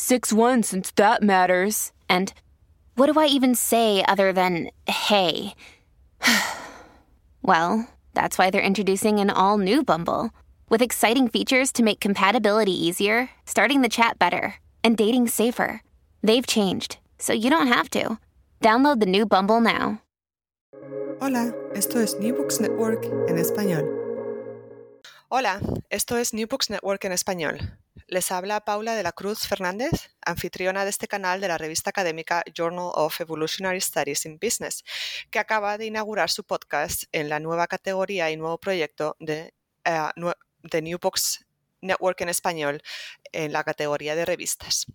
6 1 since that matters. And what do I even say other than hey? well, that's why they're introducing an all new Bumble with exciting features to make compatibility easier, starting the chat better, and dating safer. They've changed, so you don't have to. Download the new Bumble now. Hola, esto es New Books Network en español. Hola, esto es New Books Network en español. Les habla Paula de la Cruz Fernández, anfitriona de este canal de la revista académica Journal of Evolutionary Studies in Business, que acaba de inaugurar su podcast en la nueva categoría y nuevo proyecto de, uh, New Books Network en español en la categoría de revistas.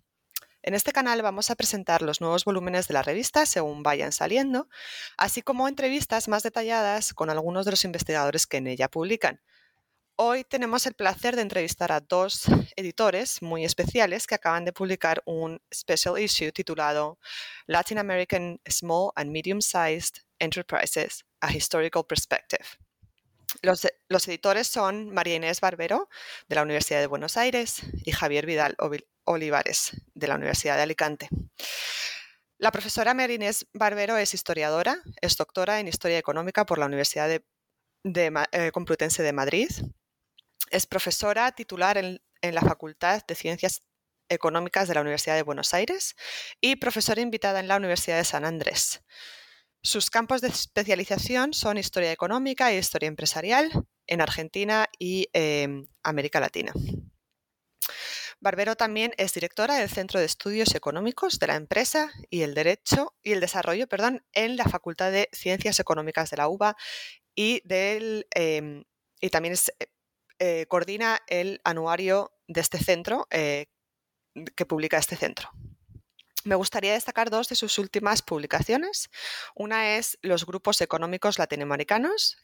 En este canal vamos a presentar los nuevos volúmenes de la revista según vayan saliendo, así como entrevistas más detalladas con algunos de los investigadores que en ella publican. Hoy tenemos el placer de entrevistar a dos editores muy especiales que acaban de publicar un special issue titulado Latin American Small and Medium-Sized Enterprises, A Historical Perspective. Los, los, editores son María Inés Barbero, de la Universidad de Buenos Aires, y Javier Vidal Olivares, de la Universidad de Alicante. La profesora María Inés Barbero es historiadora, es doctora en Historia Económica por la Universidad de, de, eh, Complutense de Madrid es profesora titular en, la Facultad de Ciencias Económicas de la Universidad de Buenos Aires y profesora invitada en la Universidad de San Andrés. Sus campos de especialización son historia económica e historia empresarial en Argentina y em, América Latina. Barbero también es directora del Centro de Estudios Económicos de la Empresa y el Derecho y el Desarrollo perdón, en la Facultad de Ciencias Económicas de la UBA y, del, em, y también es eh, coordina el anuario de este centro eh, que publica este centro. Me gustaría destacar dos de sus últimas publicaciones. Una es Los grupos económicos latinoamericanos,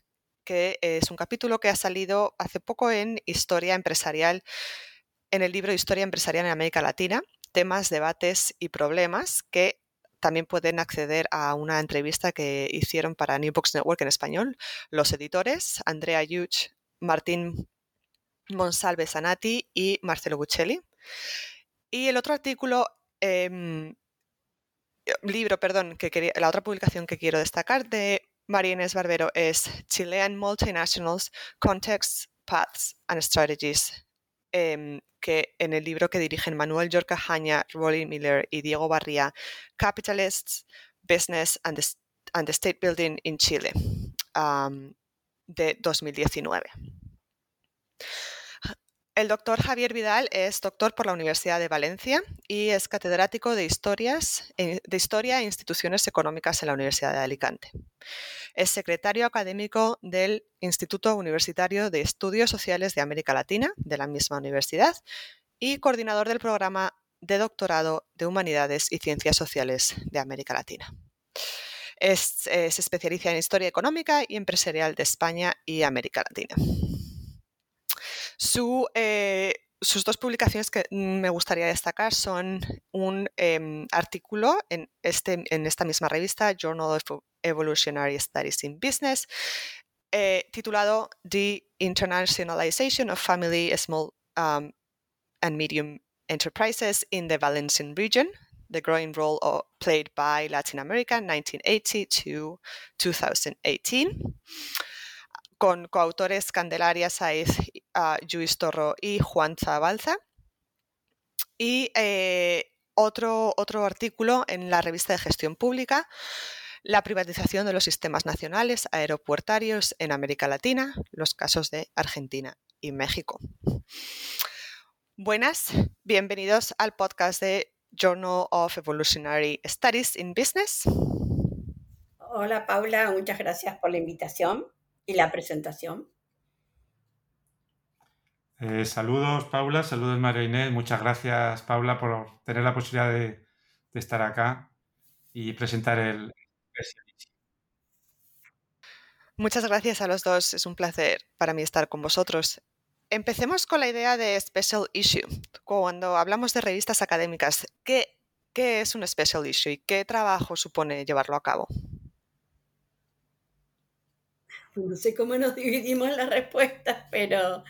que es un capítulo que ha salido hace poco en Historia Empresarial, en el libro Historia Empresarial en América Latina, temas, debates y problemas que también pueden acceder a una entrevista que hicieron para New Books Network en español los editores Andrea Yuch, Martín Monsalve Sanati y Marcelo Buccelli. Y el otro artículo, em, libro, perdón, que quería, la otra publicación que quiero destacar de María Barbero es Chilean Multinationals, Contexts, Paths and Strategies, em, que en el libro que dirigen Manuel Yorca Jaña, Rolly Miller y Diego Barría, Capitalists, Business and the, State Building in Chile, de 2019. El doctor Javier Vidal es doctor por la Universidad de Valencia y es catedrático de, historias, eh, de Historia e Instituciones Económicas en la Universidad de Alicante. Es secretario académico del Instituto Universitario de Estudios Sociales de América Latina, de la misma universidad, y coordinador del programa de doctorado de Humanidades y Ciencias Sociales de América Latina. Eh, se especializa en Historia Económica y Empresarial de España y América Latina. Eh, sus dos publicaciones que me gustaría destacar son un em, artículo en, este, en esta misma revista, Journal of Evolutionary Studies in Business, eh, titulado The Internationalization of Family, Small um, and Medium Enterprises in the Valencian Region, the growing role played by Latin America 1980 to 2018 con coautores Candelaria Saiz, uh, Luis Torro y Juan Zabalza. Y eh, otro, otro artículo en la revista de gestión pública, la privatización de los sistemas nacionales aeropuertarios en América Latina, los casos de Argentina y México. Buenas, bienvenidos al podcast de Journal of Evolutionary Studies in Business. Hola Paula, muchas gracias por la invitación y la presentación. Eh, saludos Paula, saludos María Inés, muchas gracias Paula por tener la posibilidad de, estar acá y presentar el, Muchas gracias a los dos, es un placer para mí estar con vosotros. Empecemos con la idea de special issue. Cuando hablamos de revistas académicas, ¿qué, qué es un special issue y qué trabajo supone llevarlo a cabo? No sé cómo nos dividimos las respuestas, pero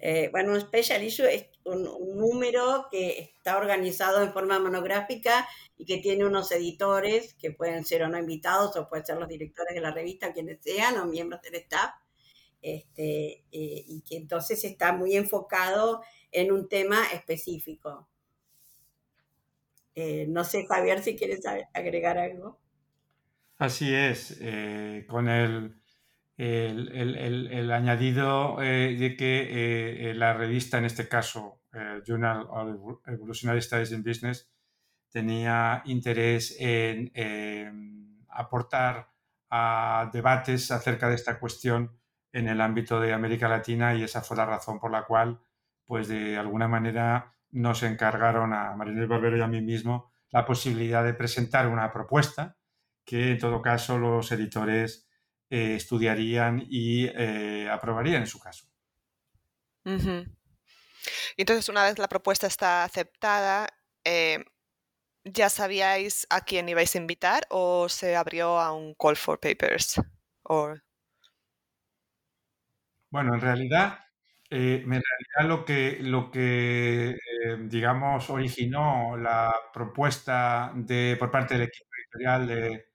eh, bueno, un special issue es un, número que está organizado en forma monográfica y que tiene unos editores que pueden ser o no invitados o pueden ser los directores de la revista, quienes sean, o miembros del staff, este, eh, y que entonces está muy enfocado en un tema específico. Eh, no sé, Javier, si quieres agregar algo. Así es, con el el, añadido eh, de que eh, eh, la revista, en este caso, Journal of Evolutionary Studies in Business, tenía interés en aportar a debates acerca de esta cuestión en el ámbito de América Latina y esa fue la razón por la cual, pues de alguna manera, nos encargaron a Marinés Barbero y a mí mismo la posibilidad de presentar una propuesta que, en todo caso, los editores eh, estudiarían y eh, aprobarían en su caso. Y entonces, una vez la propuesta está aceptada, eh, ¿ya sabíais a quién ibais a invitar o se abrió a un call for papers? Bueno, en realidad, en realidad lo que, lo que digamos, originó la propuesta de, por parte del equipo editorial de,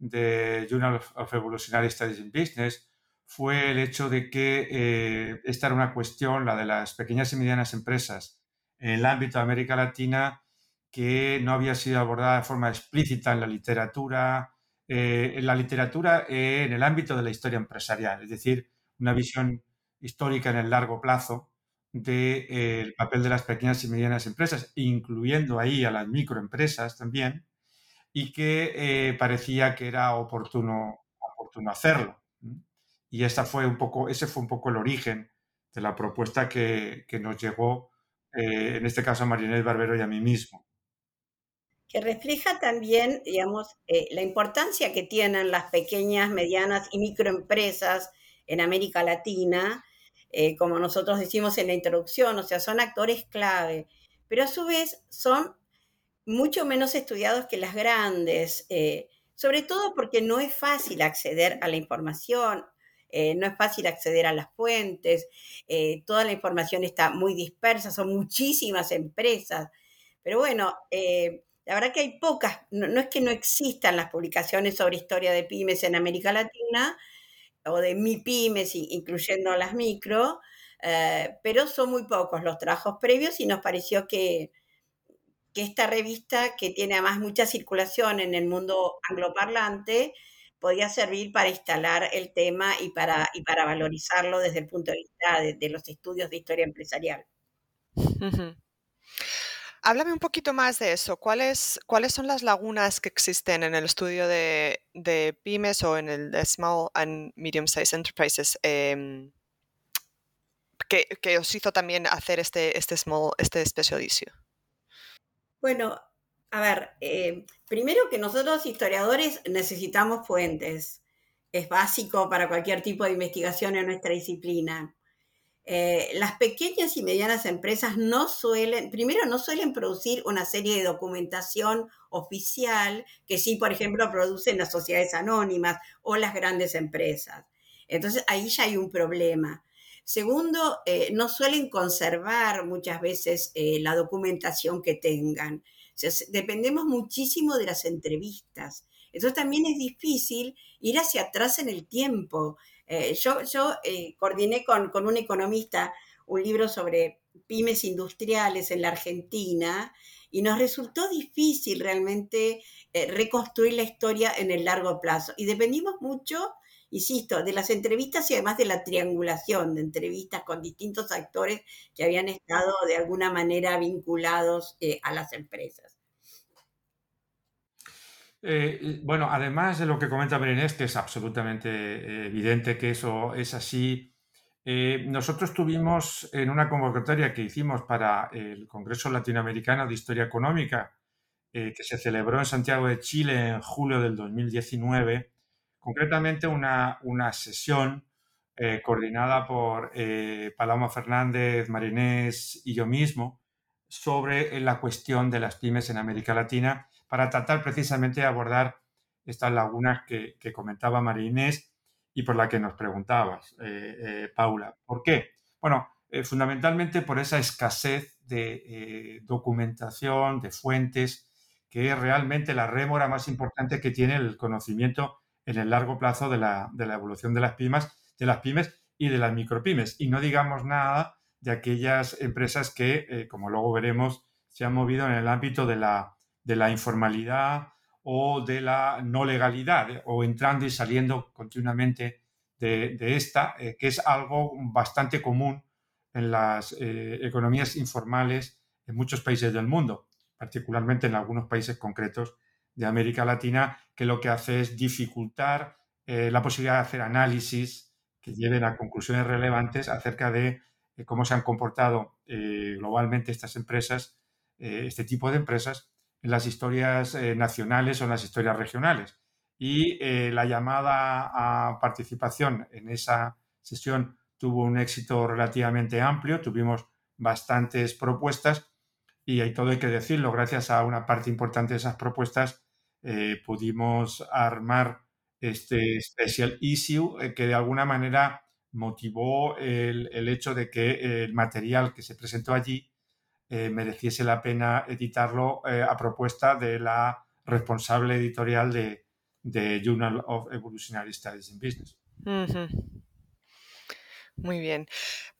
de Journal of Evolutionary Studies in Business fue el hecho de que eh, esta era una cuestión, la de las pequeñas y medianas empresas en el ámbito de América Latina, que no había sido abordada de forma explícita en la literatura, eh, en la literatura eh, en el ámbito de la historia empresarial, es decir, una visión histórica en el largo plazo del papel de las pequeñas y medianas empresas, incluyendo ahí a las microempresas también, y que eh, parecía que era oportuno, hacerlo. Y esa fue un poco, ese fue un poco el origen de la propuesta que, nos llegó, eh, en este caso a Marinés Barbero y a mí mismo. Que refleja también, digamos, eh, la importancia que tienen las pequeñas, medianas y microempresas en América Latina, como nosotros decimos en la introducción, o sea, son actores clave, pero a su vez son mucho menos estudiados que las grandes, eh, sobre todo porque no es fácil acceder a la información, eh, no es fácil acceder a las fuentes, eh, toda la información está muy dispersa, son muchísimas empresas, pero bueno, la verdad que hay pocas, no, es que no existan las publicaciones sobre historia de pymes en América Latina o de mi pymes, incluyendo las micro, pero son muy pocos los trabajos previos y nos pareció que que esta revista, que tiene además mucha circulación en el mundo angloparlante, podía servir para instalar el tema y para, y para valorizarlo desde el punto de vista de, los estudios de historia empresarial. Háblame un poquito más de eso. ¿Cuáles, ¿Cuáles son las lagunas que existen en el estudio de, pymes o en el de Small and Medium Sized Enterprises em, que, os hizo también hacer este, este, small, este special? Bueno, a ver, eh, primero que nosotros historiadores necesitamos fuentes. Es básico para cualquier tipo de investigación en nuestra disciplina. Eh, las pequeñas y medianas empresas no suelen, primero no suelen producir una serie de documentación oficial que sí, por ejemplo, producen las sociedades anónimas o las grandes empresas. Entonces ahí ya hay un problema. Segundo, eh, no suelen conservar muchas veces eh, la documentación que tengan. dependemos muchísimo de las entrevistas. Entonces también es difícil ir hacia atrás en el tiempo. Eh, yo yo eh, coordiné con, con un economista un libro sobre pymes industriales en la Argentina y nos resultó difícil realmente reconstruir la historia en el largo plazo. Y dependimos mucho, insisto, de las entrevistas y además de la triangulación de entrevistas con distintos actores que habían estado de alguna manera vinculados eh, a las empresas. Eh, bueno, además de lo que comenta Berenés, que es absolutamente evidente que eso es así, eh, nosotros tuvimos en una convocatoria que hicimos para el Congreso Latinoamericano de Historia Económica, eh, que se celebró en Santiago de Chile en julio del 2019, concretamente una, una sesión eh, coordinada por Paloma Fernández, Marinés y yo mismo sobre la cuestión de las pymes en América Latina para tratar precisamente de abordar estas lagunas que, comentaba Marinés y por la que nos preguntabas, eh, eh, Paula. ¿Por qué? Bueno, eh, fundamentalmente por esa escasez de documentación, de fuentes, que es realmente la rémora más importante que tiene el conocimiento en el largo plazo de la, evolución de las pymes, de las pymes y de las micropymes. Y no digamos nada de aquellas empresas que, como luego veremos, se han movido en el ámbito de la, de la informalidad, o de la no legalidad, eh, o entrando y saliendo continuamente de, esta, eh, que es algo bastante común en las eh, economías informales en muchos países del mundo, particularmente en algunos países concretos de América Latina, que lo que hace es dificultar la posibilidad de hacer análisis que lleven a conclusiones relevantes acerca de cómo se han comportado globalmente estas empresas, este tipo de empresas, en las historias eh, nacionales o en las historias regionales. Y eh, la llamada a participación en esa sesión tuvo un éxito relativamente amplio, tuvimos bastantes propuestas y hay todo hay que decirlo, gracias a una parte importante de esas propuestas eh, pudimos armar este special issue que de alguna manera motivó el, el, hecho de que el material que se presentó allí eh, mereciese la pena editarlo eh, a propuesta de la responsable editorial de, Journal of Evolutionary Studies in Business. Muy bien.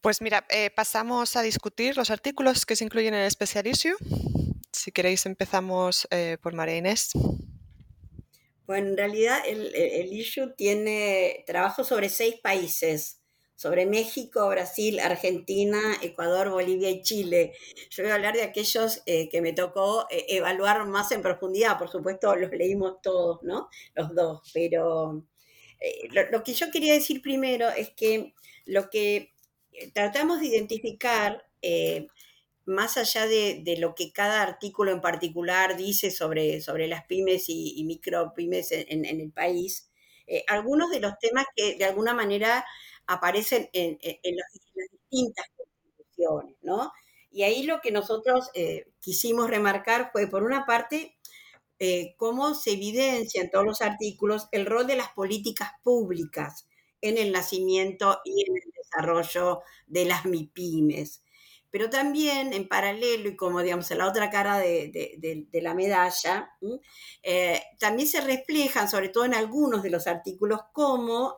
Pues mira, eh, pasamos a discutir los artículos que se incluyen en el Special Issue. Si queréis, empezamos por María Inés. Bueno, en realidad el, el issue tiene trabajo sobre seis países sobre México, Brasil, Argentina, Ecuador, Bolivia y Chile. Yo voy a hablar de aquellos eh, que me tocó eh, evaluar más en profundidad. Por supuesto, los leímos todos, ¿no? Los dos. Pero eh, lo, que yo quería decir primero es que lo que tratamos de identificar, más allá de, lo que cada artículo en particular dice sobre, sobre las pymes y, micropymes en, en, el país, algunos de los temas que de alguna manera aparecen en, las, distintas constituciones, ¿no? Y ahí lo que nosotros eh, quisimos remarcar fue, por una parte, eh, cómo se evidencia en todos los artículos el rol de las políticas públicas en el nacimiento y en el desarrollo de las MIPIMES. Pero también, en paralelo, y como digamos en la otra cara de, la medalla, eh, también se reflejan, sobre todo en algunos de los artículos, cómo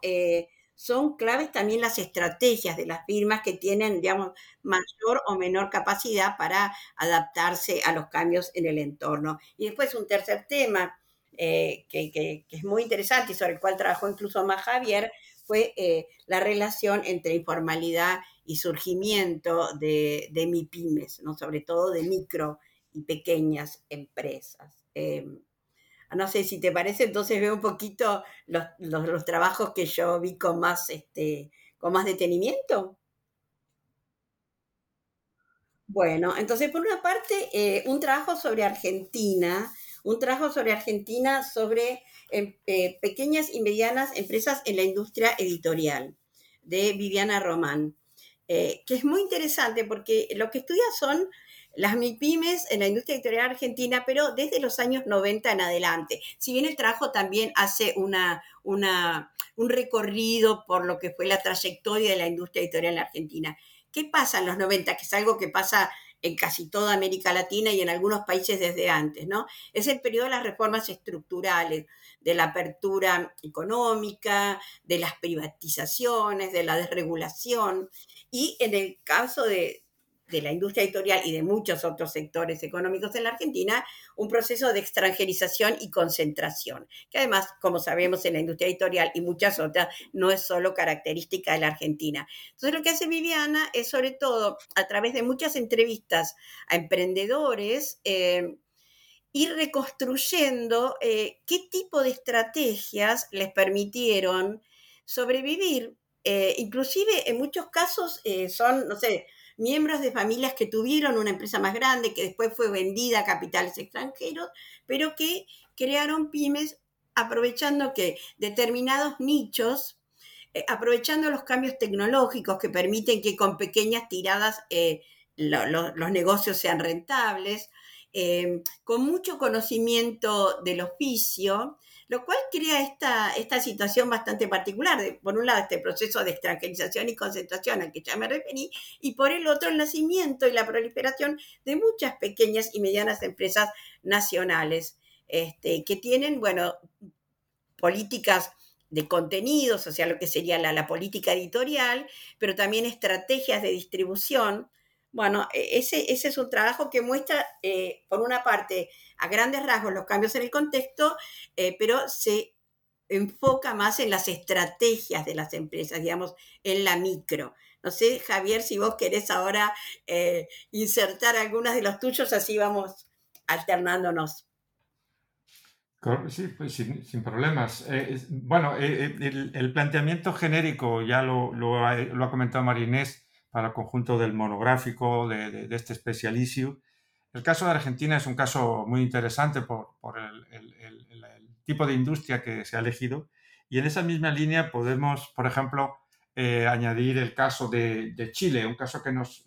son claves también las estrategias de las firmas que tienen, digamos, mayor o menor capacidad para adaptarse a los cambios en el entorno. Y después un tercer tema eh, que, es muy interesante y sobre el cual trabajó incluso más Javier, fue eh, la relación entre informalidad y surgimiento de, de MIPIMES, ¿no? sobre todo de micro y pequeñas empresas. Em, no sé si te parece, entonces veo un poquito los, trabajos que yo vi con más, este, con más detenimiento. Bueno, entonces por una parte, eh, un trabajo sobre Argentina, un trabajo sobre Argentina sobre em, eh, pequeñas y medianas empresas en la industria editorial, de Viviana Román, eh, que es muy interesante porque lo que estudia son las MIPIMES en la industria editorial argentina, pero desde los años 90 en adelante. Si bien el trabajo también hace una, una, un recorrido por lo que fue la trayectoria de la industria editorial en Argentina. ¿Qué pasa en los 90? Que es algo que pasa en casi toda América Latina y en algunos países desde antes, ¿no? Es el periodo de las reformas estructurales, de la apertura económica, de las privatizaciones, de la desregulación. Y en el caso de, de la industria editorial y de muchos otros sectores económicos en la Argentina, un proceso de extranjerización y concentración, que además, como sabemos en la industria editorial y muchas otras, no es solo característica de la Argentina. Entonces, lo que hace Viviana es sobre todo, a través de muchas entrevistas a emprendedores, eh, ir reconstruyendo eh, qué tipo de estrategias les permitieron sobrevivir. Eh, inclusive en muchos casos son, no sé, miembros de familias que tuvieron una empresa más grande, que después fue vendida a capitales extranjeros, pero que crearon pymes aprovechando que determinados nichos, eh, aprovechando los cambios tecnológicos que permiten que con pequeñas tiradas eh, los negocios sean rentables, eh, con mucho conocimiento del oficio, lo cual crea esta, esta situación bastante particular. por un lado, este proceso de extranjerización y concentración al que ya me referí, y por el otro, el nacimiento y la proliferación de muchas pequeñas y medianas empresas nacionales este, que tienen, bueno, políticas de contenidos, o sea, lo que sería la, la política editorial, pero también estrategias de distribución bueno, e, ese, ese es un trabajo que muestra, eh, por una parte, a grandes rasgos los cambios en el contexto, eh, pero se enfoca más en las estrategias de las empresas, digamos, en la micro. No sé, Javier, si vos querés ahora eh, insertar algunas de los tuyos, así vamos alternándonos. Sí, pues sin, problemas. bueno, el, planteamiento genérico ya lo, lo, ha, lo ha comentado Marinés para el conjunto del monográfico de, este Special El caso de Argentina es un caso muy interesante por, el, tipo de industria que se ha elegido. Y en esa misma línea podemos, por ejemplo, eh, añadir el caso de, Chile, un caso que nos,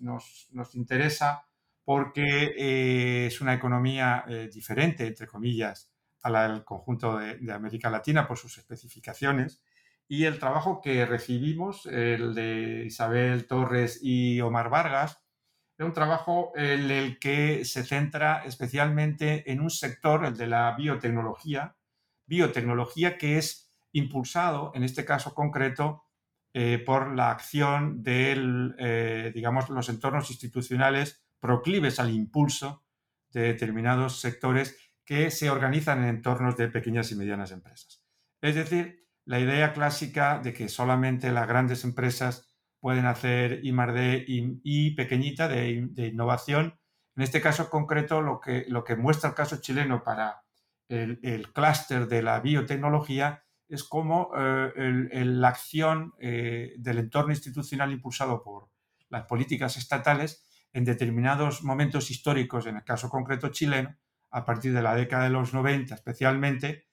interesa porque eh, es una economía eh, diferente, entre comillas, al conjunto de América Latina por sus especificaciones y el trabajo que recibimos, el de Isabel Torres y Omar Vargas, es un trabajo en el que se centra especialmente en un sector, el de la biotecnología, biotecnología que es impulsado, en este caso concreto, eh, por la acción de, eh, digamos, los entornos institucionales proclives al impulso de determinados sectores que se organizan en entornos de pequeñas y medianas empresas. Es decir, la idea clásica de que solamente las grandes empresas pueden hacer I+D y, pequeñita de, innovación. En este caso concreto, lo que, lo que muestra el caso chileno para el, clúster de la biotecnología es cómo eh, la acción eh, del entorno institucional impulsado por las políticas estatales en determinados momentos históricos, en el caso concreto chileno, a partir de la década de los 90 especialmente,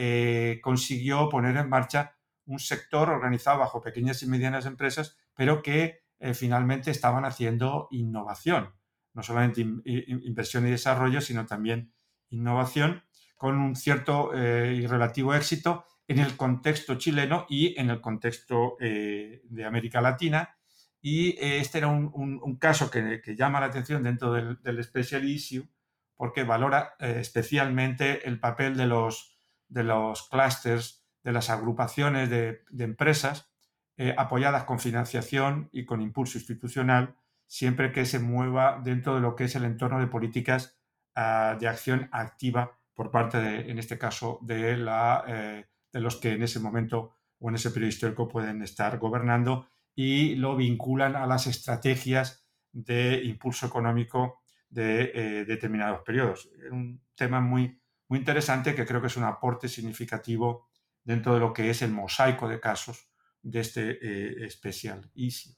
eh, consiguió poner en marcha un sector organizado bajo pequeñas y medianas empresas, pero que eh, finalmente estaban haciendo innovación, no solamente inversión y desarrollo, sino también innovación, con un cierto eh, y relativo éxito en el contexto chileno y en el contexto de América Latina. Y este era un, caso que, llama la atención dentro del, del Special Issue porque valora especialmente el papel de los de los clústeres, de las agrupaciones de, empresas eh, apoyadas con financiación y con impulso institucional, siempre que se mueva dentro de lo que es el entorno de políticas ah, de acción activa por parte, de, en este caso, de, la, eh, de los que en ese momento o en ese periodo histórico pueden estar gobernando y lo vinculan a las estrategias de impulso económico de eh, determinados periodos. Un tema muy, muy interesante que creo que es un aporte significativo dentro de lo que es el mosaico de casos de este eh, especial Easy.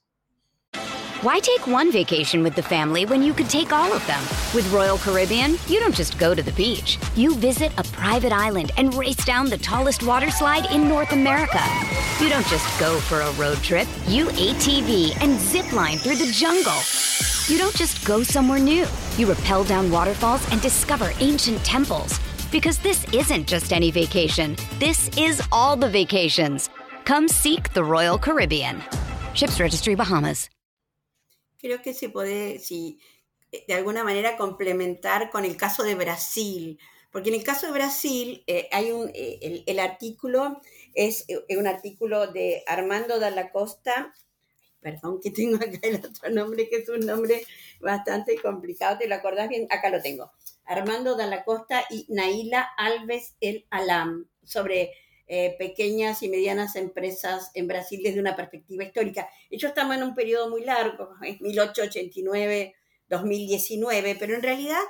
Why take one vacation with the family when you could take all of them? With Royal Caribbean, you don't just go to the beach. You visit a private island and race down the tallest water slide in North America. You don't just go for a road trip. You ATV and zip line through the jungle. You don't just go somewhere new. You rappel down waterfalls and discover ancient temples. Because this isn't just any vacation, this is all the vacations. Come seek the Royal Caribbean. Ships Registry Bahamas. Creo que se puede, si eh, de alguna manera complementar con el caso de Brasil, porque en el caso de Brasil eh, hay un, eh, el, artículo es un artículo de Armando Dalla Costa, perdón que tengo acá el otro nombre, que es un nombre bastante complicado, ¿te lo acordás bien? Acá lo tengo. Armando Dalla Costa y Naila Alves El Alam, sobre pequeñas y medianas empresas en Brasil desde una perspectiva histórica. Ellos estaban en un periodo muy largo, es 1889 2019, pero en realidad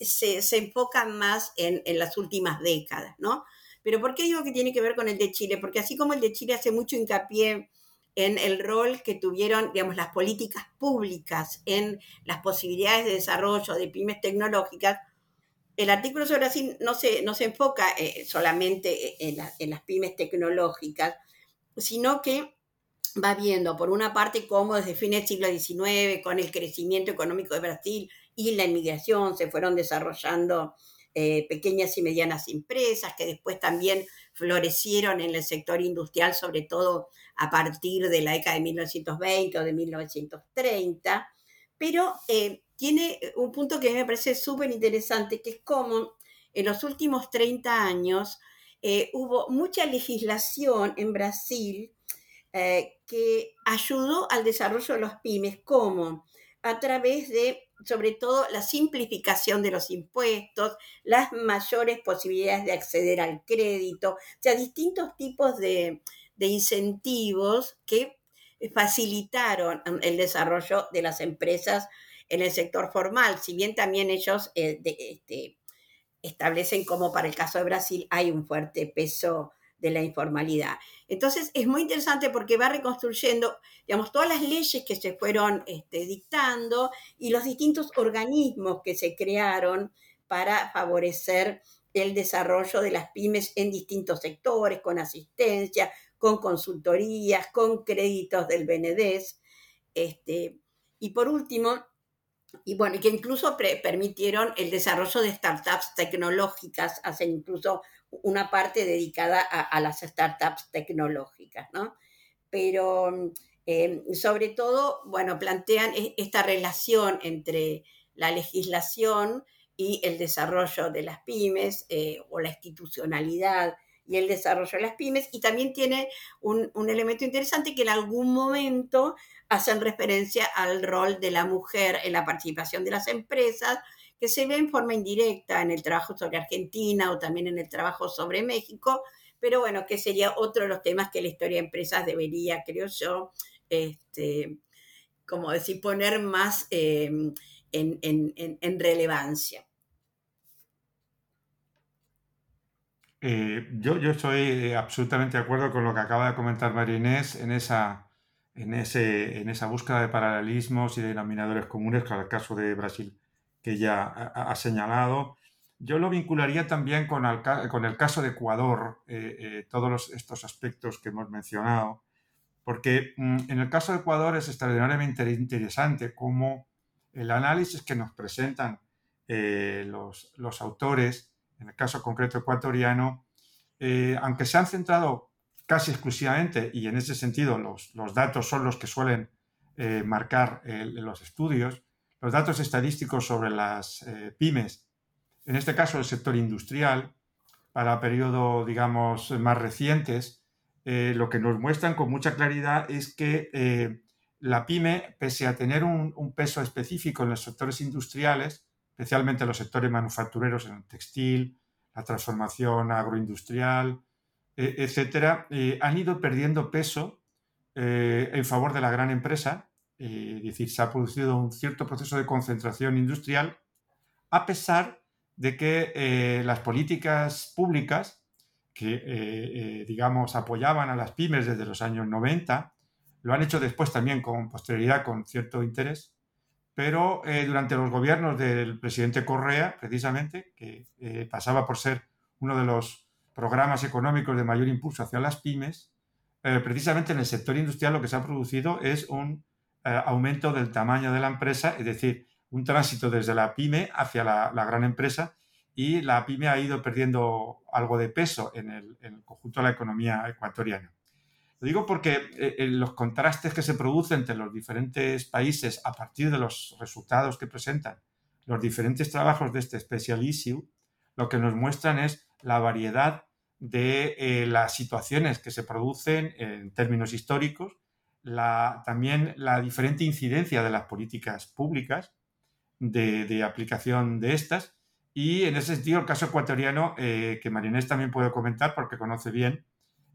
se, se enfocan más en, en, las últimas décadas, ¿no? Pero ¿por qué digo que tiene que ver con el de Chile? Porque así como el de Chile hace mucho hincapié en el rol que tuvieron, digamos, las políticas públicas en las posibilidades de desarrollo de pymes tecnológicas, el artículo sobre Brasil no se, no se enfoca eh, solamente en, en las pymes tecnológicas, sino que va viendo, por una parte, cómo desde fines del siglo XIX, con el crecimiento económico de Brasil y la inmigración, se fueron desarrollando eh, pequeñas y medianas empresas que después también florecieron en el sector industrial, sobre todo a partir de la década de 1920 o de 1930. Pero eh, tiene un punto que me parece súper interesante, que es cómo en los últimos 30 años eh, hubo mucha legislación en Brasil eh, que ayudó al desarrollo de los pymes, como a través de, sobre todo, la simplificación de los impuestos, las mayores posibilidades de acceder al crédito, o sea, distintos tipos de, incentivos que facilitaron el desarrollo de las empresas en el sector formal, si bien también ellos eh, este, establecen como para el caso de Brasil hay un fuerte peso de la informalidad. Entonces es muy interesante porque va reconstruyendo, digamos, todas las leyes que se fueron este, dictando y los distintos organismos que se crearon para favorecer el desarrollo de las pymes en distintos sectores, con asistencia, con consultorías, con créditos del BNDES. Este, y por último, y bueno, que incluso permitieron el desarrollo de startups tecnológicas, hacen incluso una parte dedicada a, las startups tecnológicas, ¿no? Pero eh, sobre todo, bueno, plantean e, esta relación entre la legislación y el desarrollo de las pymes eh, o la institucionalidad y el desarrollo de las pymes. Y también tiene un, un, elemento interesante que en algún momento hacen referencia al rol de la mujer en la participación de las empresas que se ve en forma indirecta en el trabajo sobre Argentina o también en el trabajo sobre México, pero bueno, que sería otro de los temas que la historia de empresas debería, creo yo, este, como decir, poner más eh, en, relevancia. Eh, yo, yo estoy absolutamente de acuerdo con lo que acaba de comentar María Inés en esa, en, ese, en esa búsqueda de paralelismos y denominadores comunes, con el caso de Brasil que ya ha, señalado. Yo lo vincularía también con con el caso de Ecuador, eh, eh, todos estos aspectos que hemos mencionado, porque mm, en el caso de Ecuador es extraordinariamente interesante cómo el análisis que nos presentan eh, los, los, autores, en el caso concreto ecuatoriano, aunque se han centrado casi exclusivamente, y en ese sentido los, datos son los que suelen marcar los estudios, los datos estadísticos sobre las eh, pymes, en este caso el sector industrial, para periodos, digamos, más recientes, eh, lo que nos muestran con mucha claridad es que eh, la pyme, pese a tener un, peso específico en los sectores industriales, especialmente en los sectores manufactureros, en el textil, la transformación agroindustrial, etcétera, han ido perdiendo peso en favor de la gran empresa. Eh, es decir, se ha producido un cierto proceso de concentración industrial, a pesar de que eh, las políticas públicas que, eh, digamos, apoyaban a las pymes desde los años 90, lo han hecho después también con posterioridad, con cierto interés, pero durante los gobiernos del presidente Correa, precisamente, que pasaba por ser uno de los programas económicos de mayor impulso hacia las pymes, precisamente en el sector industrial lo que se ha producido es un eh, aumento del tamaño de la empresa, es decir, un tránsito desde la pyme hacia la, gran empresa y la pyme ha ido perdiendo algo de peso en el, conjunto de la economía ecuatoriana. Lo digo porque eh, los contrastes que se producen entre los diferentes países a partir de los resultados que presentan los diferentes trabajos de este Special Issue, lo que nos muestran es la variedad de eh, las situaciones que se producen en términos históricos, también la diferente incidencia de las políticas públicas de, aplicación de estas. Y en ese sentido, el caso ecuatoriano, eh, que Marinés también puede comentar porque conoce bien,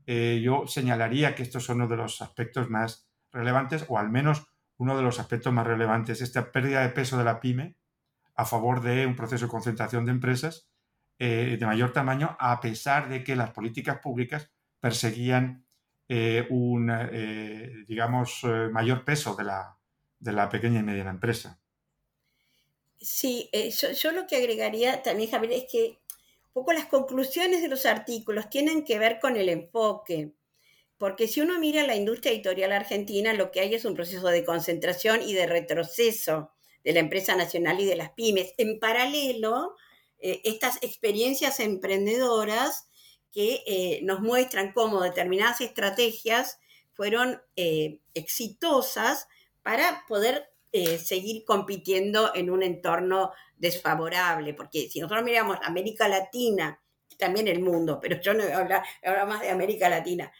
eh, yo señalaría que estos son uno de los aspectos más relevantes, o al menos uno de los aspectos más relevantes, esta pérdida de peso de la pyme a favor de un proceso de concentración de empresas eh, de mayor tamaño, a pesar de que las políticas públicas perseguían un, digamos, mayor peso de la, de la pequeña y mediana empresa. Sí, eh, yo, lo que agregaría también, Javier, es que un poco las conclusiones de los artículos tienen que ver con el enfoque, porque si uno mira la industria editorial argentina, lo que hay es un proceso de concentración y de retroceso de la empresa nacional y de las pymes. En paralelo, eh, estas experiencias emprendedoras que eh, nos muestran cómo determinadas estrategias fueron exitosas para poder eh, seguir compitiendo en un entorno desfavorable, porque si nosotros miramos América Latina, también el mundo, pero yo no voy a hablar más de América Latina,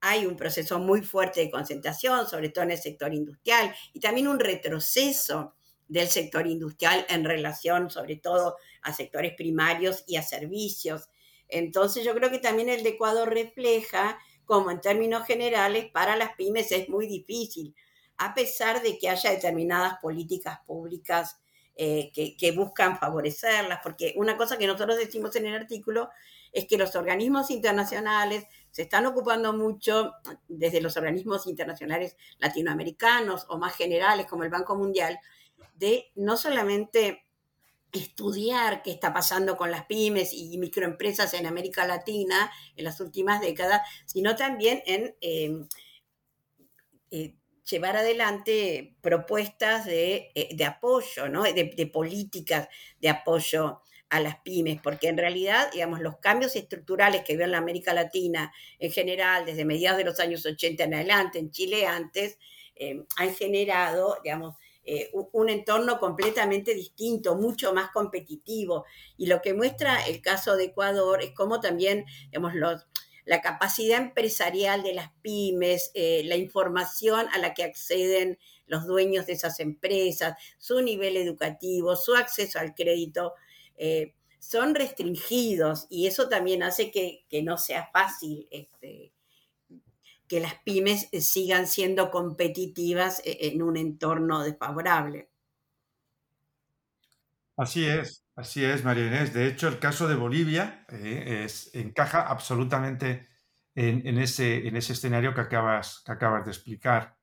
hay un proceso muy fuerte de concentración, sobre todo en el sector industrial, y también un retroceso del sector industrial en relación sobre todo a sectores primarios y a servicios. Entonces yo creo que también el de Ecuador refleja como en términos generales para las pymes es muy difícil, a pesar de que haya determinadas políticas públicas eh, que, buscan favorecerlas, porque una cosa que nosotros decimos en el artículo es que los organismos internacionales se están ocupando mucho, desde los organismos internacionales latinoamericanos o más generales como el Banco Mundial, de no solamente estudiar qué está pasando con las pymes y microempresas en América Latina en las últimas décadas, sino también en eh, eh, llevar adelante propuestas de, eh, apoyo, ¿no? de, políticas de apoyo a las pymes, porque en realidad, digamos, los cambios estructurales que veo en la América Latina en general, desde mediados de los años 80 en adelante, en Chile antes, eh, han generado, digamos, eh, un entorno completamente distinto, mucho más competitivo. Y lo que muestra el caso de Ecuador es cómo también, digamos, los, la capacidad empresarial de las pymes, eh, la información a la que acceden los dueños de esas empresas, su nivel educativo, su acceso al crédito, eh, son restringidos y eso también hace que, no sea fácil este, que las pymes sigan siendo competitivas eh, en un entorno desfavorable. Así es. Así es, María Inés. De hecho, el caso de Bolivia eh, encaja absolutamente en, ese, en ese escenario que acabas, de explicar.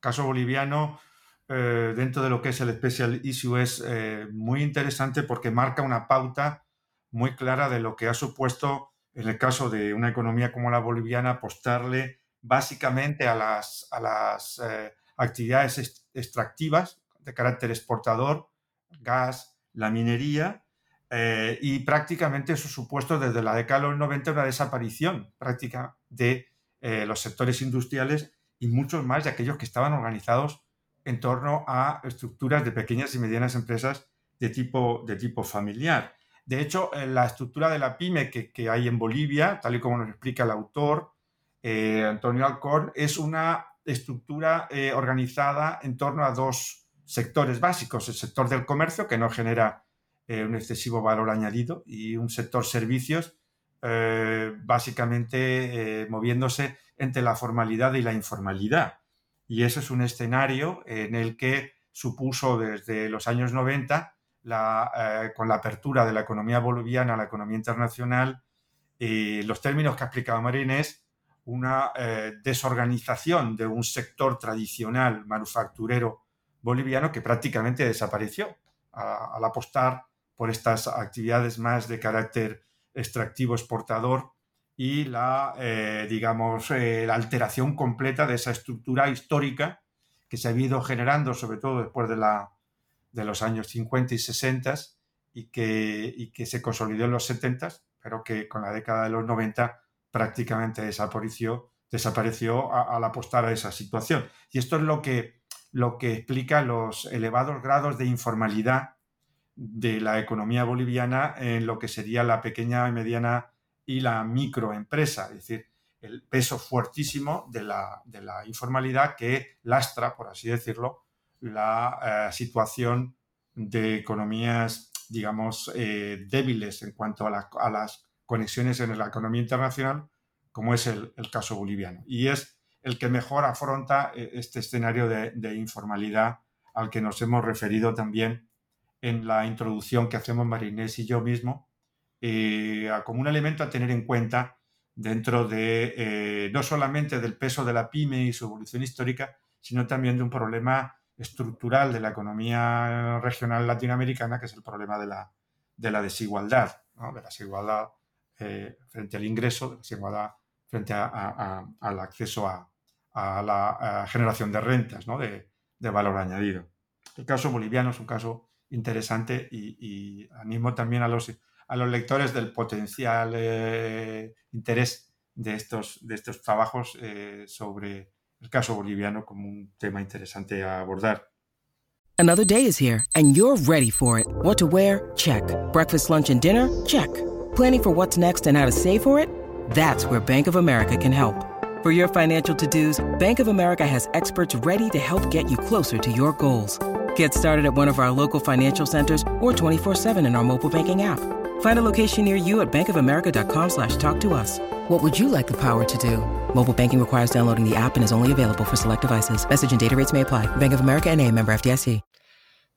Caso boliviano, eh, dentro de lo que es el Special Issue, es eh, muy interesante porque marca una pauta muy clara de lo que ha supuesto, en el caso de una economía como la boliviana, apostarle básicamente a las actividades extractivas de carácter exportador, gas, la minería, eh, y prácticamente eso supuesto desde la década de los 90 una desaparición práctica de eh, los sectores industriales y muchos más de aquellos que estaban organizados en torno a estructuras de pequeñas y medianas empresas de tipo, de tipo familiar. De hecho, la estructura de la pyme que, hay en Bolivia, tal y como nos explica el autor, eh, Antonio Alcorn, es una estructura organizada en torno a dos sectores básicos, el sector del comercio, que no genera eh, un excesivo valor añadido, y un sector servicios, eh, básicamente eh, moviéndose entre la formalidad y la informalidad. Y eso es un escenario en el que supuso desde los años 90, la, con la apertura de la economía boliviana a la economía internacional, los términos que ha explicado Marínez, una desorganización de un sector tradicional manufacturero boliviano que prácticamente desapareció al apostar por estas actividades más de carácter extractivo exportador y la, eh, digamos, eh, la alteración completa de esa estructura histórica que se ha ido generando, sobre todo después de, la, de los años 50 y 60 y que, y que se consolidó en los 70, pero que con la década de los 90 prácticamente desapareció desapareció al apostar a esa situación. Y esto es lo que, lo que explica los elevados grados de informalidad de la economía boliviana en lo que sería la pequeña y mediana y la microempresa, es decir, el peso fuertísimo de la, informalidad que lastra, por así decirlo, la eh, situación de economías, digamos, eh, débiles en cuanto a, las conexiones en la economía internacional, como es el, caso boliviano. Y es el que mejor afronta eh, este escenario de, informalidad al que nos hemos referido también en la introducción que hacemos Marinés y yo mismo, eh, como un elemento a tener en cuenta dentro de eh, no solamente del peso de la pyme y su evolución histórica, sino también de un problema estructural de la economía regional latinoamericana, que es el problema de la, de la desigualdad, de la desigualdad frente al ingreso, de la desigualdad frente al acceso a, la generación de rentas, de, de valor añadido. El caso boliviano es un caso interesante y, animo también a los, a los lectores del potencial eh, interés de estos, de estos trabajos eh, sobre el caso boliviano como un tema interesante a abordar. Another day is here and you're ready for it. What to wear? Check. Breakfast, lunch and dinner? Check. Planning for what's next and how to save for it? That's where Bank of America can help. For your financial to-dos, Bank of America has experts ready to help get you closer to your goals. Get started at one of our local financial centers or 24-7 in our mobile banking app. Find a location near you at bankofamerica.com slash talk to us. What would you like the power to do? Mobile banking requires downloading the app and is only available for select devices. Message and data rates may apply. Bank of America NA, member FDIC.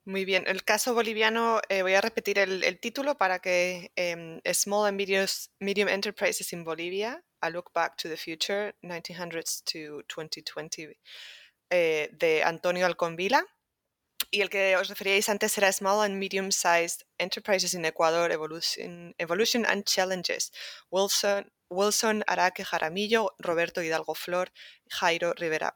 Muy bien, el caso boliviano, eh, voy a repetir el, el título para que eh, Small and Medios, Medium Enterprises in Bolivia, A Look Back to the Future, 1900s to 2020, eh, de Antonio Alconvila. Y el que os referíais antes era Small and Medium Sized Enterprises in Ecuador, Evolution, Evolution and Challenges. Wilson, Wilson Araque Jaramillo, Roberto Hidalgo Flor, Jairo Rivera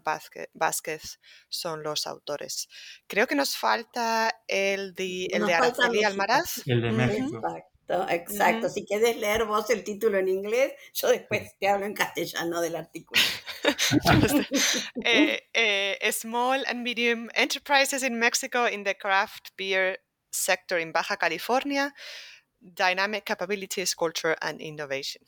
Vázquez, son los autores. Creo que nos falta el de, el de Araceli Almaraz. El de México. Exacto. Si quieres leer vos el título en inglés, yo después te hablo en castellano del artículo. eh, eh, small and medium enterprises in Mexico in the craft beer sector in Baja California, dynamic capabilities, culture and innovation.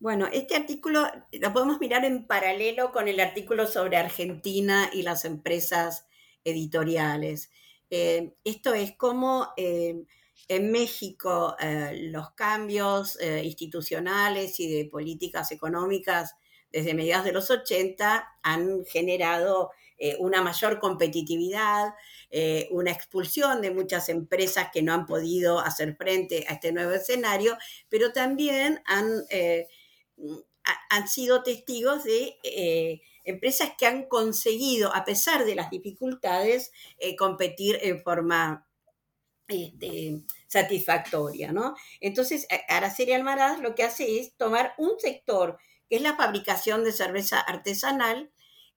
Bueno, este artículo lo podemos mirar en paralelo con el artículo sobre Argentina y las empresas editoriales. Eh, esto es como eh, en México eh, los cambios eh, institucionales y de políticas económicas desde mediados de los 80 han generado eh, una mayor competitividad, una expulsión de muchas empresas que no han podido hacer frente a este nuevo escenario, pero también han, han sido testigos de empresas que han conseguido, a pesar de las dificultades, competir en forma este, satisfactoria, ¿no? Entonces, Araceli Almaraz lo que hace es tomar un sector, que es la fabricación de cerveza artesanal,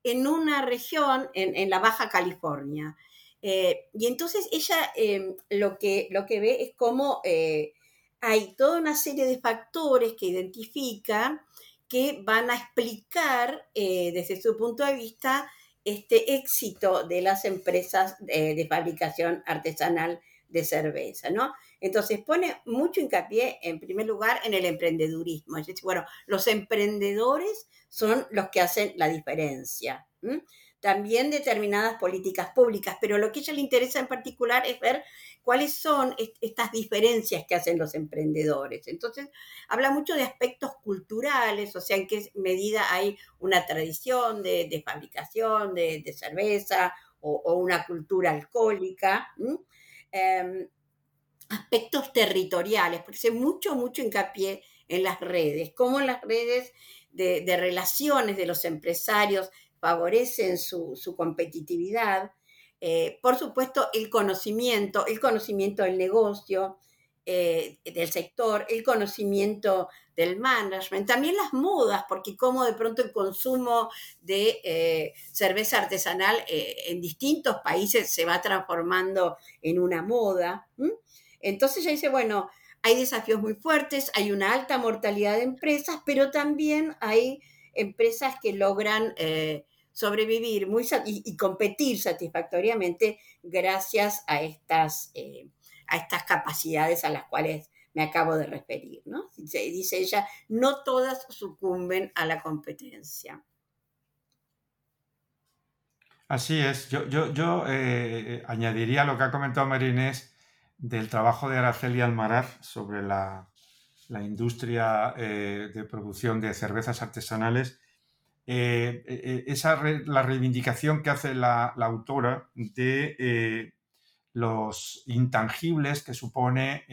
en una región, en, la Baja California. Eh, y entonces ella em, lo, que, lo que ve es cómo eh, hay toda una serie de factores que identifica que van a explicar eh, desde su punto de vista este éxito de las empresas de fabricación artesanal de cerveza, ¿no? Entonces pone mucho hincapié, en primer lugar, en el emprendedurismo. Es decir, bueno, los emprendedores son los que hacen la diferencia. También determinadas políticas públicas, pero lo que a ella le interesa en particular es ver cuáles son estas diferencias que hacen los emprendedores. Entonces, habla mucho de aspectos culturales, o sea, en qué medida hay una tradición de, fabricación de, cerveza o, una cultura alcohólica. Em, aspectos territoriales, porque se mucho, mucho hincapié en las redes, cómo las redes de, relaciones de los empresarios favorecen su, competitividad. Eh, por supuesto, el conocimiento, el conocimiento del negocio, eh, del sector, el conocimiento del management, también las modas, porque como de pronto el consumo de eh, cerveza artesanal eh, en distintos países se va transformando en una moda. Entonces ya dice, bueno, hay desafíos muy fuertes, hay una alta mortalidad de empresas, pero también hay empresas que logran eh, sobrevivir muy, y, competir satisfactoriamente gracias a estas, a estas capacidades a las cuales me acabo de referir. ¿no? Dice ella, no todas sucumben a la competencia. Así es. Yo, yo, yo eh, añadiría lo que ha comentado Marinés del trabajo de Araceli Almaraz sobre la, la industria eh, de producción de cervezas artesanales. Eh, esa la reivindicación que hace la, autora de los intangibles que supone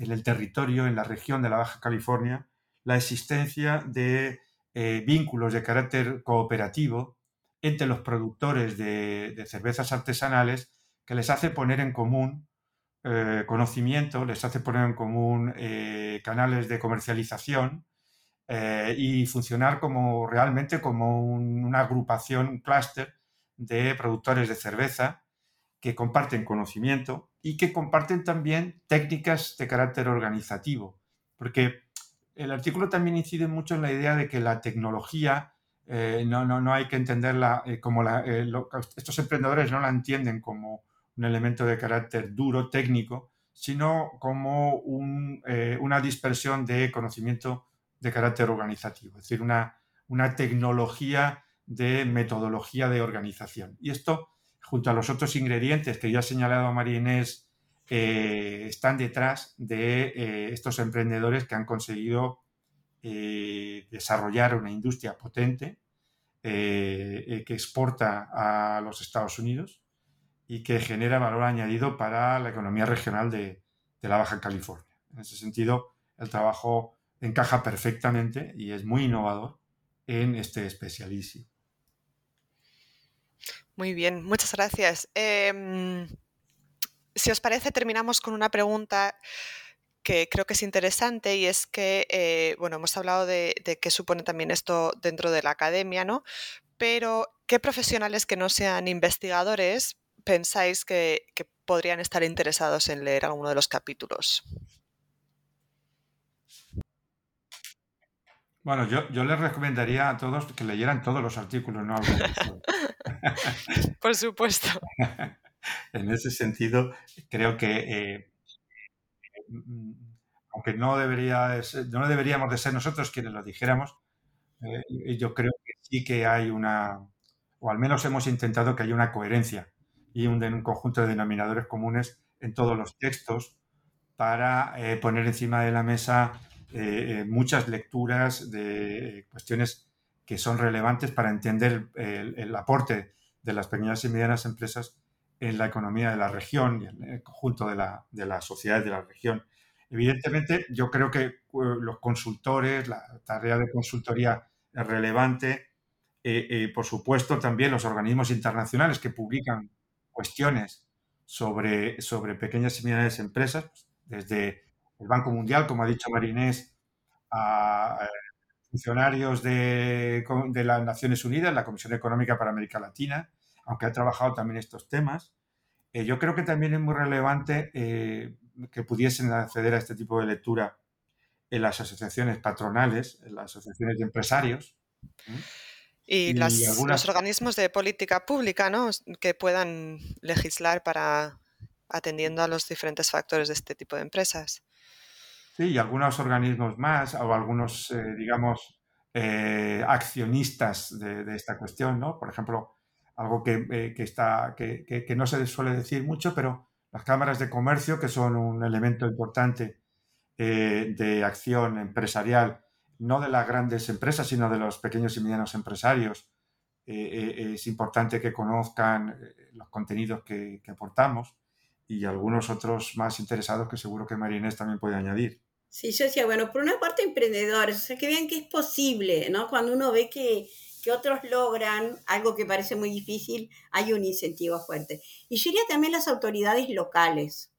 en el territorio, en la región de la Baja California, la existencia de vínculos de carácter cooperativo entre los productores de, cervezas artesanales que les hace poner en común eh, conocimiento, les hace poner en común eh, canales de comercialización eh, y funcionar como realmente como una agrupación, un clúster de productores de cerveza que comparten conocimiento y que comparten también técnicas de carácter organizativo, porque el artículo también incide mucho en la idea de que la tecnología eh, no, no, no hay que entenderla eh, como la, eh, estos emprendedores no la entienden como un elemento de carácter duro, técnico, sino como una dispersión de conocimiento de carácter organizativo, es decir, una, una tecnología de metodología de organización. Y esto, junto a los otros ingredientes que ya ha señalado María Inés, están detrás de estos emprendedores que han conseguido desarrollar una industria potente eh, eh, que exporta a los Estados Unidos y que genera valor añadido para la economía regional de, la Baja California. En ese sentido, el trabajo encaja perfectamente y es muy innovador en este especialísimo. Muy bien, muchas gracias. Em, si os parece, terminamos con una pregunta que creo que es interesante y es que, eh, bueno, hemos hablado de, qué supone también esto dentro de la academia, ¿no? Pero, ¿qué profesionales que no sean investigadores pensáis que, podrían estar interesados en leer alguno de los capítulos? Bueno, yo, yo, les recomendaría a todos que leyeran todos los artículos, no Por supuesto. en ese sentido, creo que eh, Mm, aunque no, debería no deberíamos de ser nosotros quienes lo dijéramos, eh, yo creo que sí que hay una, o al menos hemos intentado que haya una coherencia y un, conjunto de denominadores comunes en todos los textos para eh, poner encima de la mesa eh, muchas lecturas de cuestiones que son relevantes para entender el, aporte de las pequeñas y medianas empresas en la economía de la región y en el conjunto de la, de sociedad de la región. Evidentemente, yo creo que eh, los consultores, la tarea de consultoría es relevante. Eh, eh, por supuesto, también los organismos internacionales que publican cuestiones sobre, sobre pequeñas y medianas empresas, pues, desde el Banco Mundial, como ha dicho Marinés, a funcionarios de, de las Naciones Unidas, la Comisión Económica para América Latina, aunque ha trabajado también estos temas. Eh, yo creo que también es muy relevante eh, que pudiesen acceder a este tipo de lectura en las asociaciones patronales, en las asociaciones de empresarios. Y, los organismos de política pública, ¿no? Que puedan legislar para atendiendo a los diferentes factores de este tipo de empresas. Y algunos organismos más, o algunos, eh, digamos, accionistas de, esta cuestión, ¿no? Por ejemplo, algo que, eh, está, que, no se suele decir mucho, pero las cámaras de comercio, que son un elemento importante eh, de acción empresarial, no de las grandes empresas, sino de los pequeños y medianos empresarios, eh, es importante que conozcan los contenidos que, aportamos y algunos otros más interesados que seguro que María también puede añadir. Sí, yo decía, bueno, por una parte emprendedores, o sea, que vean que es posible, ¿no? Cuando uno ve que, que otros logran algo que parece muy difícil, hay un incentivo fuerte. Y yo diría también las autoridades locales,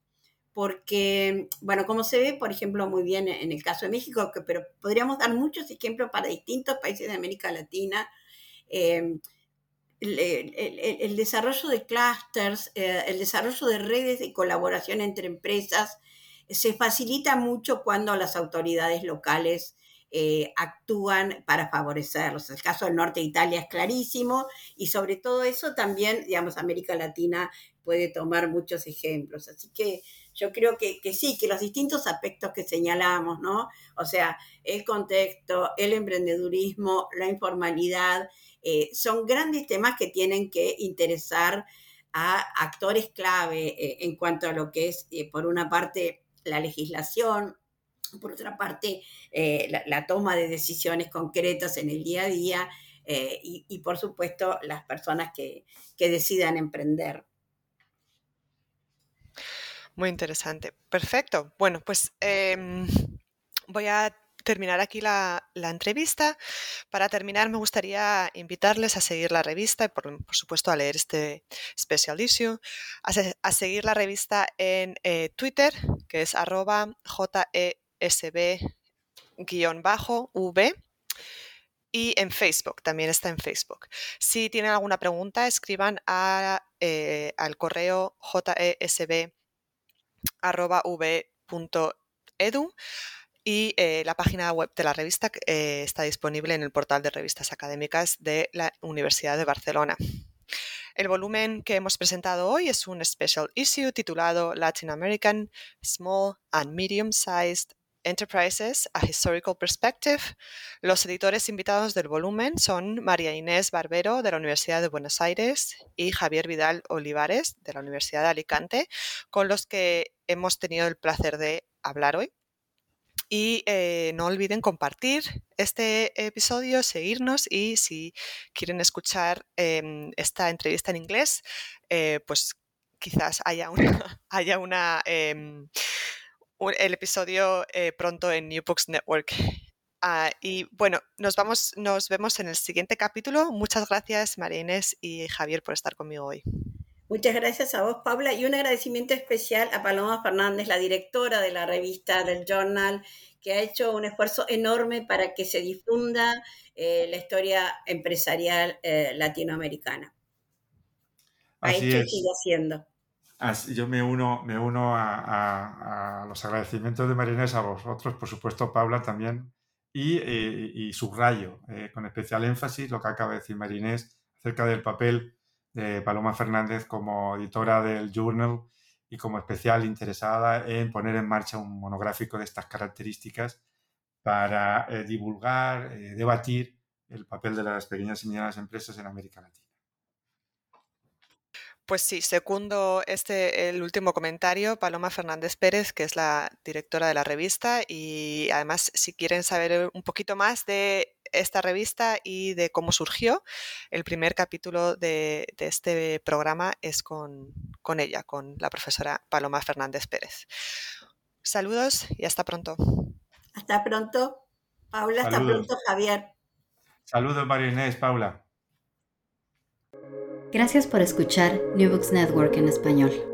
porque, bueno, como se ve, por ejemplo, muy bien en el caso de México, que, pero podríamos dar muchos ejemplos para distintos países de América Latina. Eh, el, desarrollo de clústeres, eh, el desarrollo de redes de colaboración entre empresas, se facilita mucho cuando las autoridades locales eh, actúan para favorecerlos. El caso del norte de Italia es clarísimo y sobre todo eso también, digamos, América Latina puede tomar muchos ejemplos. Así que yo creo que, sí, que los distintos aspectos que señalamos, ¿no? O sea, el contexto, el emprendedurismo, la informalidad, eh, son grandes temas que tienen que interesar a actores clave eh, en cuanto a lo que es, por una parte, la legislación, por otra parte, eh, la, toma de decisiones concretas en el día a día eh, y, por supuesto, las personas que, decidan emprender. Muy interesante. Perfecto. Bueno, pues em, voy a terminar aquí la, entrevista. Para terminar, me gustaría invitarles a seguir la revista y, por, supuesto, a leer este special issue, a, seguir la revista en eh, Twitter, que es arroba JE sb-v y en Facebook, también está en Facebook. Si tienen alguna pregunta, escriban a, eh, al correo jesb.v.edu y eh, la página web de la revista eh, está disponible en el portal de revistas académicas de la Universidad de Barcelona. El volumen que hemos presentado hoy es un special issue titulado Latin American Small and Medium Sized Enterprises, A Historical Perspective. Los editores invitados del volumen son María Inés Barbero de la Universidad de Buenos Aires y Javier Vidal Olivares de la Universidad de Alicante, con los que hemos tenido el placer de hablar hoy. Y eh, no olviden compartir este episodio, seguirnos y si quieren escuchar em, esta entrevista en inglés, eh, pues quizás haya una, em, el episodio eh, pronto en New Books Network. Ah, y bueno, nos, vamos, nos vemos en el siguiente capítulo. Muchas gracias, María Inés y Javier, por estar conmigo hoy. Muchas gracias a vos, Paula, y un agradecimiento especial a Paloma Fernández, la directora de la revista del Journal, que ha hecho un esfuerzo enorme para que se difunda eh, la historia empresarial eh, latinoamericana. Ha hecho y sigue haciendo yo me uno, me uno a, los agradecimientos de Marinés, a vosotros, por supuesto, Paula también, y, eh, subrayo eh, con especial énfasis lo que acaba de decir Marinés acerca del papel de Paloma Fernández como editora del Journal y como especial interesada en poner en marcha un monográfico de estas características para eh, divulgar, debatir el papel de las pequeñas y medianas empresas en América Latina. Pues sí, segundo este el último comentario, Paloma Fernández Pérez, que es la directora de la revista, y además si quieren saber un poquito más de esta revista y de cómo surgió, el primer capítulo de, este programa es con, ella, con la profesora Paloma Fernández Pérez. Saludos y hasta pronto. Hasta pronto, Paula, hasta pronto, Javier. Saludos, María Inés, Paula. Gracias por escuchar New Books Network en español.